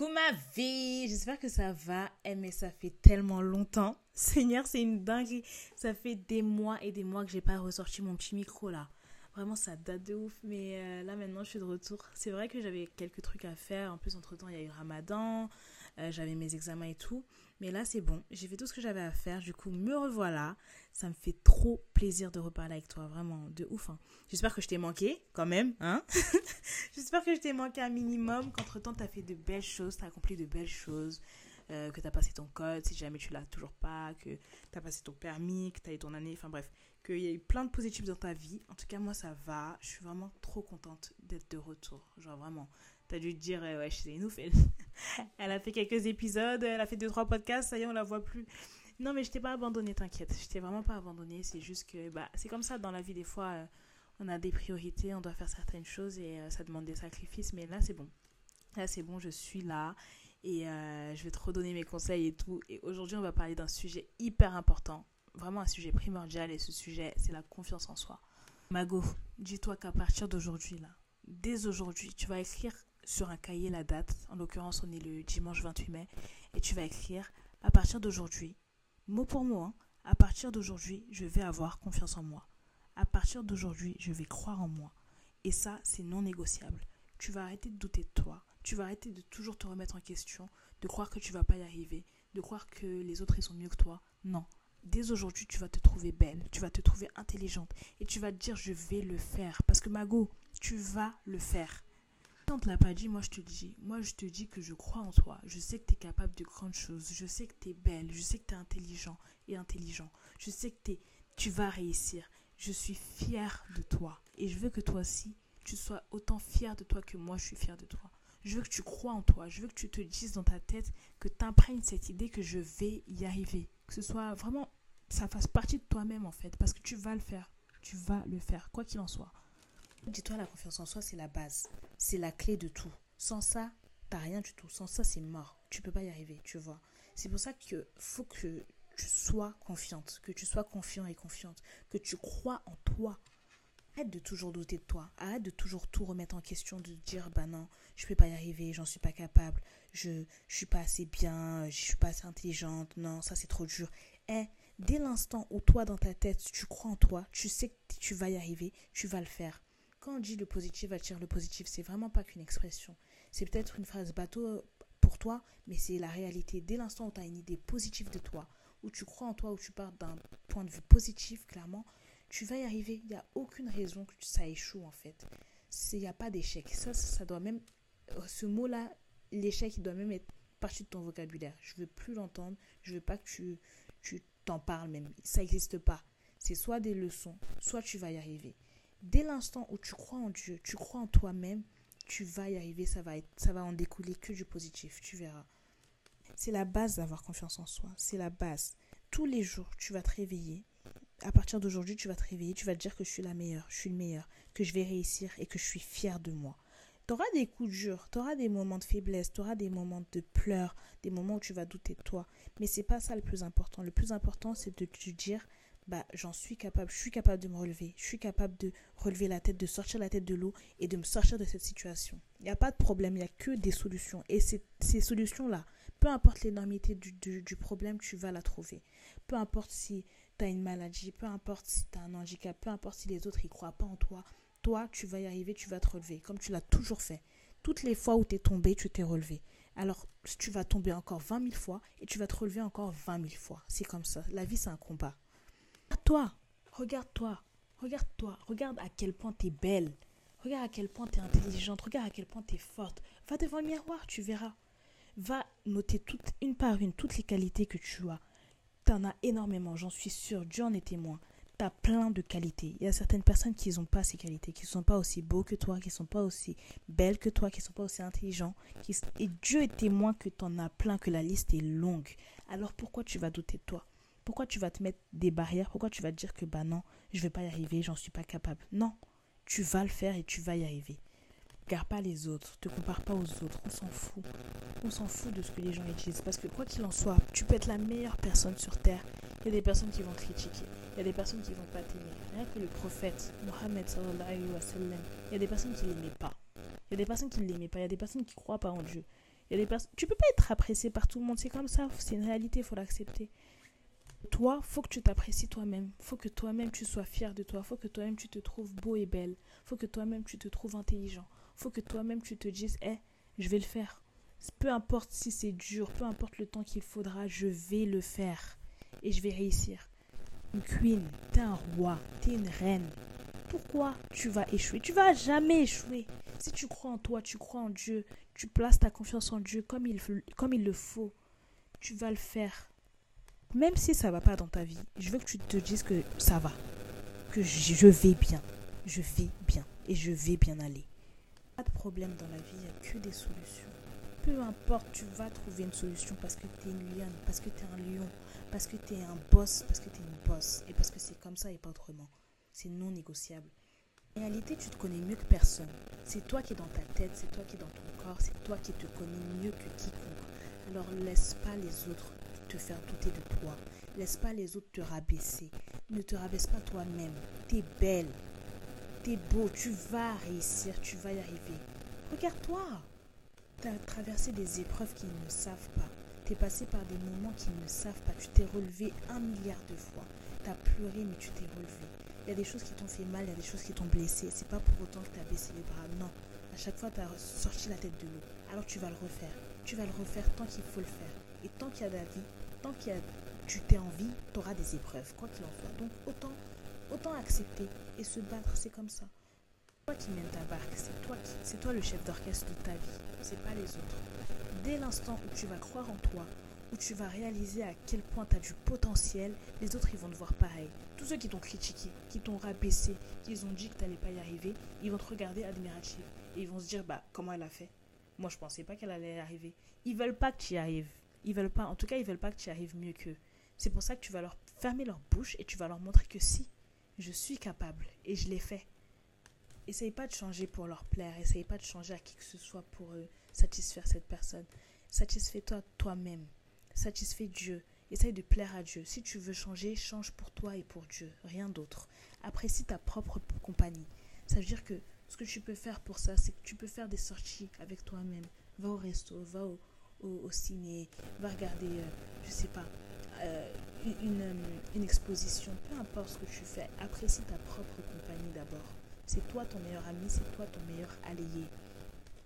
Coucou ma vie, j'espère que ça va. Eh, mais ça fait tellement longtemps. Seigneur, c'est une dinguerie. Ça fait des mois et des mois que j'ai pas ressorti mon petit micro là. Vraiment, ça date de ouf. Mais euh, là, maintenant, je suis de retour. C'est vrai que j'avais quelques trucs à faire. En plus, entre temps, il y a eu Ramadan. Euh, j'avais mes examens et tout. Mais là, c'est bon. J'ai fait tout ce que j'avais à faire. Du coup, me revoilà. Ça me fait trop plaisir de reparler avec toi. Vraiment, de ouf. Hein. J'espère que je t'ai manqué, quand même. Hein J'espère que je t'ai manqué un minimum. Qu'entre-temps, tu as fait de belles choses. Tu as accompli de belles choses. Euh, que tu as passé ton code, si jamais tu l'as toujours pas, que tu as passé ton permis, que tu as eu ton année, enfin bref, qu'il y a eu plein de positifs dans ta vie. En tout cas, moi, ça va. Je suis vraiment trop contente d'être de retour. Genre, vraiment. T'as dû te dire, ouais, c'est une ouf. Elle, a fait quelques épisodes, elle a fait deux, trois podcasts, ça y est, on la voit plus. Non, mais je t'ai pas abandonné, t'inquiète. Je t'ai vraiment pas abandonné. C'est juste que, bah, c'est comme ça dans la vie, des fois, euh, on a des priorités, on doit faire certaines choses et euh, ça demande des sacrifices. Mais là, c'est bon. Là, c'est bon, je suis là et euh, je vais te redonner mes conseils et tout. Et aujourd'hui, on va parler d'un sujet hyper important, vraiment un sujet primordial. Et ce sujet, c'est la confiance en soi. Mago, dis-toi qu'à partir d'aujourd'hui, là, dès aujourd'hui, tu vas écrire sur un cahier la date. En l'occurrence, on est le dimanche 28 mai. Et tu vas écrire à partir d'aujourd'hui, mot pour mot, hein, à partir d'aujourd'hui, je vais avoir confiance en moi. À partir d'aujourd'hui, je vais croire en moi. Et ça, c'est non négociable. Tu vas arrêter de douter de toi. Tu vas arrêter de toujours te remettre en question, de croire que tu vas pas y arriver, de croire que les autres ils sont mieux que toi. Non. Dès aujourd'hui, tu vas te trouver belle, tu vas te trouver intelligente et tu vas te dire je vais le faire parce que Mago, tu vas le faire on ne te l'a pas dit, moi je te dis. Moi je te dis que je crois en toi. Je sais que tu es capable de grandes choses. Je sais que tu es belle. Je sais que tu es intelligent et intelligent. Je sais que tu vas réussir. Je suis fière de toi. Et je veux que toi aussi, tu sois autant fière de toi que moi je suis fière de toi. Je veux que tu crois en toi. Je veux que tu te dises dans ta tête que tu imprègnes cette idée que je vais y arriver. Que ce soit vraiment, ça fasse partie de toi-même en fait. Parce que tu vas le faire. Tu vas le faire, quoi qu'il en soit. Dis-toi, la confiance en soi, c'est la base. C'est la clé de tout. Sans ça, t'as rien du tout. Sans ça, c'est mort. Tu peux pas y arriver, tu vois. C'est pour ça qu'il faut que tu sois confiante, que tu sois confiant et confiante, que tu crois en toi. Arrête de toujours douter de toi. Arrête de toujours tout remettre en question, de dire bah non, je peux pas y arriver, j'en suis pas capable, je, je suis pas assez bien, je suis pas assez intelligente, non, ça c'est trop dur. Eh, dès l'instant où toi dans ta tête, tu crois en toi, tu sais que tu vas y arriver, tu vas le faire quand on dit le positif attire le positif, c'est vraiment pas qu'une expression. C'est peut-être une phrase bateau pour toi, mais c'est la réalité. Dès l'instant où tu as une idée positive de toi, où tu crois en toi, où tu pars d'un point de vue positif, clairement, tu vas y arriver. Il n'y a aucune raison que ça échoue, en fait. Il n'y a pas d'échec. Ça, ça doit même. Ce mot-là, l'échec, il doit même être partie de ton vocabulaire. Je veux plus l'entendre. Je veux pas que tu tu t'en parles même. Ça n'existe pas. C'est soit des leçons, soit tu vas y arriver dès l'instant où tu crois en Dieu, tu crois en toi-même, tu vas y arriver, ça va, être, ça va en découler que du positif, tu verras. C'est la base d'avoir confiance en soi, c'est la base. Tous les jours, tu vas te réveiller. À partir d'aujourd'hui, tu vas te réveiller, tu vas te dire que je suis la meilleure, je suis le meilleur, que je vais réussir et que je suis fière de moi. Tu auras des coups durs, tu auras des moments de faiblesse, tu auras des moments de pleurs, des moments où tu vas douter de toi. Mais c'est pas ça le plus important. Le plus important, c'est de te dire bah, j'en suis capable, je suis capable de me relever, je suis capable de relever la tête, de sortir la tête de l'eau et de me sortir de cette situation. Il n'y a pas de problème, il n'y a que des solutions. Et ces, solutions-là, peu importe l'énormité du, problème, tu vas la trouver. Peu importe si tu as une maladie, peu importe si tu as un handicap, peu importe si les autres ne croient pas en toi, toi, tu vas y arriver, tu vas te relever, comme tu l'as toujours fait. Toutes les fois où tu es tombé, tu t'es relevé. Alors, tu vas tomber encore 20 000 fois et tu vas te relever encore 20 000 fois. C'est comme ça. La vie, c'est un combat. Toi, regarde-toi, regarde-toi, regarde à quel point tu es belle, regarde à quel point tu es intelligente, regarde à quel point tu es forte. Va devant le miroir, tu verras. Va noter une par une toutes les qualités que tu as. Tu en as énormément, j'en suis sûre, Dieu en est témoin. Tu as plein de qualités. Il y a certaines personnes qui n'ont pas ces qualités, qui ne sont pas aussi beaux que toi, qui ne sont pas aussi belles que toi, qui ne sont pas aussi intelligents. Et Dieu est témoin que tu en as plein, que la liste est longue. Alors pourquoi tu vas douter de toi? Pourquoi tu vas te mettre des barrières? Pourquoi tu vas te dire que bah non, je vais pas y arriver, j'en suis pas capable? Non, tu vas le faire et tu vas y arriver. Garde pas les autres, te compare pas aux autres, on s'en fout. On s'en fout de ce que les gens disent parce que quoi qu'il en soit, tu peux être la meilleure personne sur terre. Il y a des personnes qui vont critiquer, il y a des personnes qui vont pas t'aimer. Rien que le prophète Mohammed sallallahu alayhi wa sallam, il y a des personnes qui l'aimaient pas. Il y a des personnes qui ne l'aimaient pas, il y a des personnes qui croient pas en Dieu. Il y a des personnes... Tu peux pas être apprécié par tout le monde. C'est comme ça. C'est une réalité. Il faut l'accepter. Toi, faut que tu t'apprécies toi-même. faut que toi-même tu sois fier de toi. faut que toi-même tu te trouves beau et belle. faut que toi-même tu te trouves intelligent. Faut que toi-même tu te dises, hé, je vais le faire. Peu importe si c'est dur, peu importe le temps qu'il faudra, je vais le faire. Et je vais réussir. Une queen, t'es un roi, t'es une reine. Pourquoi tu vas échouer? Tu vas jamais échouer. Si tu crois en toi, tu crois en Dieu, tu places ta confiance en Dieu comme il, comme il le faut, tu vas le faire. Même si ça va pas dans ta vie, je veux que tu te dises que ça va, que je vais bien, je vais bien et je vais bien aller. Pas de problème dans la vie, il n'y a que des solutions. Peu importe, tu vas trouver une solution parce que tu es une lionne, parce que tu es un lion, parce que tu es un boss, parce que tu es une boss et parce que c'est comme ça et pas autrement. C'est non négociable. En réalité, tu te connais mieux que personne. C'est toi qui es dans ta tête, c'est toi qui es dans ton corps, c'est toi qui te connais mieux que quiconque. Alors laisse pas les autres te faire douter de toi. Laisse pas les autres te rabaisser. Ne te rabaisse pas toi-même. T'es belle. T'es beau. Tu vas réussir. Tu vas y arriver. Regarde-toi. T'as traversé des épreuves qu'ils ne savent pas. T'es passé par des moments qu'ils ne savent pas. Tu t'es relevé un milliard de fois. T'as pleuré, mais tu t'es relevé. Il y a des choses qui t'ont fait mal, il y a des choses qui t'ont blessé. C'est pas pour autant que tu as baissé les bras. Non. À chaque fois, tu as sorti la tête de l'eau. Alors tu vas le refaire. Tu vas le refaire tant qu'il faut le faire. Et tant qu'il y a de la vie, tant qu'il y a, tu t'es en vie, tu des épreuves, quoi qu'il en soit. Donc autant, autant accepter et se battre, c'est comme ça. Toi qui mène ta barque, c'est toi qui, c'est toi le chef d'orchestre de ta vie, c'est pas les autres. Dès l'instant où tu vas croire en toi, où tu vas réaliser à quel point tu as du potentiel, les autres ils vont te voir pareil. Tous ceux qui t'ont critiqué, qui t'ont rabaissé, qui ont dit que tu n'allais pas y arriver, ils vont te regarder admiratif et ils vont se dire bah comment elle a fait? Moi je pensais pas qu'elle allait y arriver. Ils veulent pas que tu y arrives. Ils veulent pas, en tout cas ils veulent pas que tu y arrives mieux qu'eux. C'est pour ça que tu vas leur fermer leur bouche et tu vas leur montrer que si, je suis capable et je l'ai fait. Essaye pas de changer pour leur plaire, essaye pas de changer à qui que ce soit pour satisfaire cette personne. Satisfais-toi toi-même. Satisfais Dieu. Essaye de plaire à Dieu. Si tu veux changer, change pour toi et pour Dieu, rien d'autre. Apprécie ta propre compagnie. Ça veut dire que ce que tu peux faire pour ça, c'est que tu peux faire des sorties avec toi-même. Va au resto, va au, ciné, va regarder, euh, je sais pas, euh, une, euh, une, exposition. Peu importe ce que tu fais, apprécie ta propre compagnie d'abord. C'est toi ton meilleur ami, c'est toi ton meilleur allié.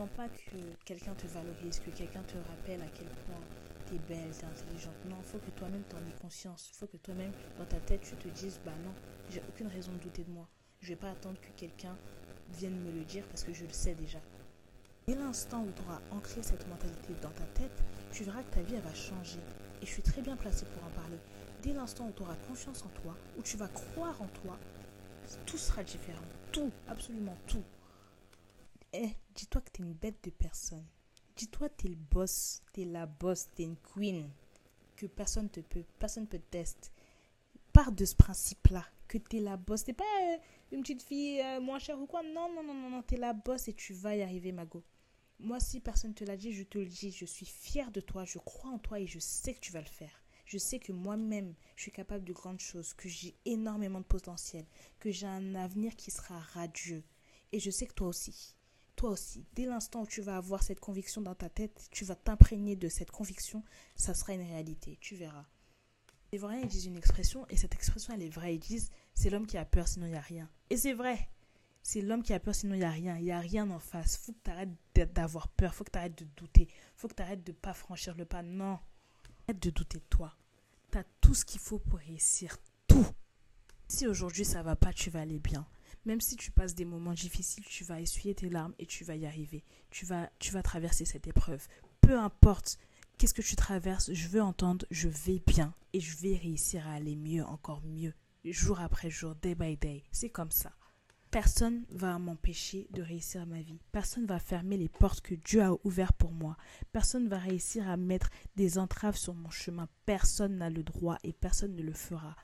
Ne pas que quelqu'un te valorise, que quelqu'un te rappelle à quel point t'es belle, t'es intelligente. Non, faut que toi-même t'en aies conscience. Faut que toi-même, dans ta tête, tu te dises, bah non, j'ai aucune raison de douter de moi. Je vais pas attendre que quelqu'un vienne me le dire parce que je le sais déjà. Dès l'instant où tu auras ancré cette mentalité dans ta tête, tu verras que ta vie va changer. Et je suis très bien placée pour en parler. Dès l'instant où tu auras confiance en toi, où tu vas croire en toi, tout sera différent. Tout, absolument tout. Eh, dis-toi que tu es une bête de personne. Dis-toi, tu es le boss, tu es la boss, tu es une queen, que personne te peut, personne peut tester. Pars de ce principe-là, que tu es la boss. T'es pas euh, une petite fille euh, moins chère ou quoi. Non, non, non, non, non, tu es la boss et tu vas y arriver, Mago. Moi, si personne te l'a dit, je te le dis. Je suis fière de toi, je crois en toi et je sais que tu vas le faire. Je sais que moi-même, je suis capable de grandes choses, que j'ai énormément de potentiel, que j'ai un avenir qui sera radieux. Et je sais que toi aussi toi aussi, dès l'instant où tu vas avoir cette conviction dans ta tête, tu vas t'imprégner de cette conviction, ça sera une réalité, tu verras. Les vrais, ils disent une expression, et cette expression, elle est vraie. Ils disent, c'est l'homme qui a peur, sinon il n'y a rien. Et c'est vrai. C'est l'homme qui a peur, sinon il n'y a rien. Il n'y a rien en face. faut que tu arrêtes d'avoir peur. faut que tu arrêtes de douter. faut que tu arrêtes de pas franchir le pas. Non. Arrête de douter de toi. Tu as tout ce qu'il faut pour réussir. Tout. Si aujourd'hui ça va pas, tu vas aller bien. Même si tu passes des moments difficiles, tu vas essuyer tes larmes et tu vas y arriver. Tu vas, tu vas traverser cette épreuve. Peu importe qu'est-ce que tu traverses, je veux entendre je vais bien et je vais réussir à aller mieux, encore mieux, jour après jour, day by day. C'est comme ça. Personne va m'empêcher de réussir ma vie. Personne va fermer les portes que Dieu a ouvertes pour moi. Personne va réussir à mettre des entraves sur mon chemin. Personne n'a le droit et personne ne le fera.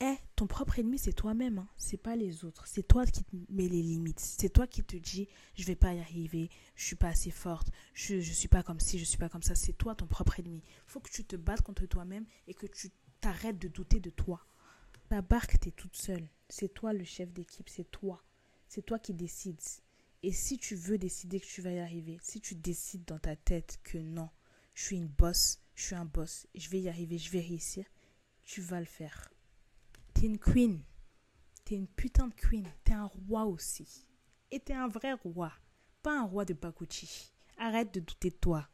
Eh, ton propre ennemi, c'est toi-même, hein. c'est pas les autres. C'est toi qui te mets les limites. C'est toi qui te dis, je vais pas y arriver, je suis pas assez forte, je, je suis pas comme ci, je suis pas comme ça. C'est toi ton propre ennemi. Faut que tu te battes contre toi-même et que tu t'arrêtes de douter de toi. Ta barque, t'es toute seule. C'est toi le chef d'équipe, c'est toi. C'est toi qui décides. Et si tu veux décider que tu vas y arriver, si tu décides dans ta tête que non, je suis une boss, je suis un boss, je vais y arriver, je vais réussir, tu vas le faire. T'es une queen. T'es une putain de queen. T'es un roi aussi. Et t'es un vrai roi. Pas un roi de Bakuchi. Arrête de douter de toi.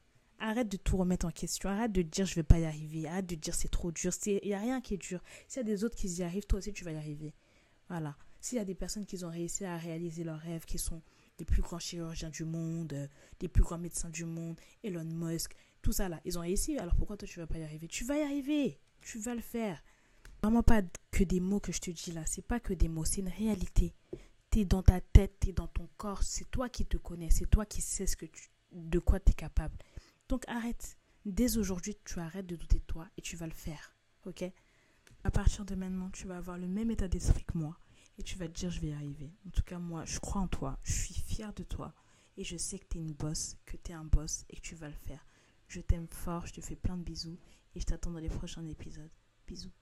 Arrête de tout remettre en question. Arrête de dire je vais pas y arriver. Arrête de dire c'est trop dur. Il n'y a rien qui est dur. S'il y a des autres qui y arrivent, toi aussi tu vas y arriver. Voilà. S'il y a des personnes qui ont réussi à réaliser leurs rêves, qui sont les plus grands chirurgiens du monde, euh, les plus grands médecins du monde, Elon Musk, tout ça là, ils ont réussi. Alors pourquoi toi tu vas pas y arriver? Tu vas y arriver. Tu vas le faire. Vraiment pas que des mots que je te dis là. C'est pas que des mots, c'est une réalité. T'es dans ta tête, t'es dans ton corps. C'est toi qui te connais. C'est toi qui sais ce que tu, de quoi tu es capable. Donc arrête. Dès aujourd'hui, tu arrêtes de douter de toi et tu vas le faire. Ok? À partir de maintenant, tu vas avoir le même état d'esprit que moi et tu vas te dire je vais y arriver. En tout cas, moi, je crois en toi. Je suis fière de toi et je sais que tu es une boss, que tu es un boss et que tu vas le faire. Je t'aime fort, je te fais plein de bisous et je t'attends dans les prochains épisodes. Bisous.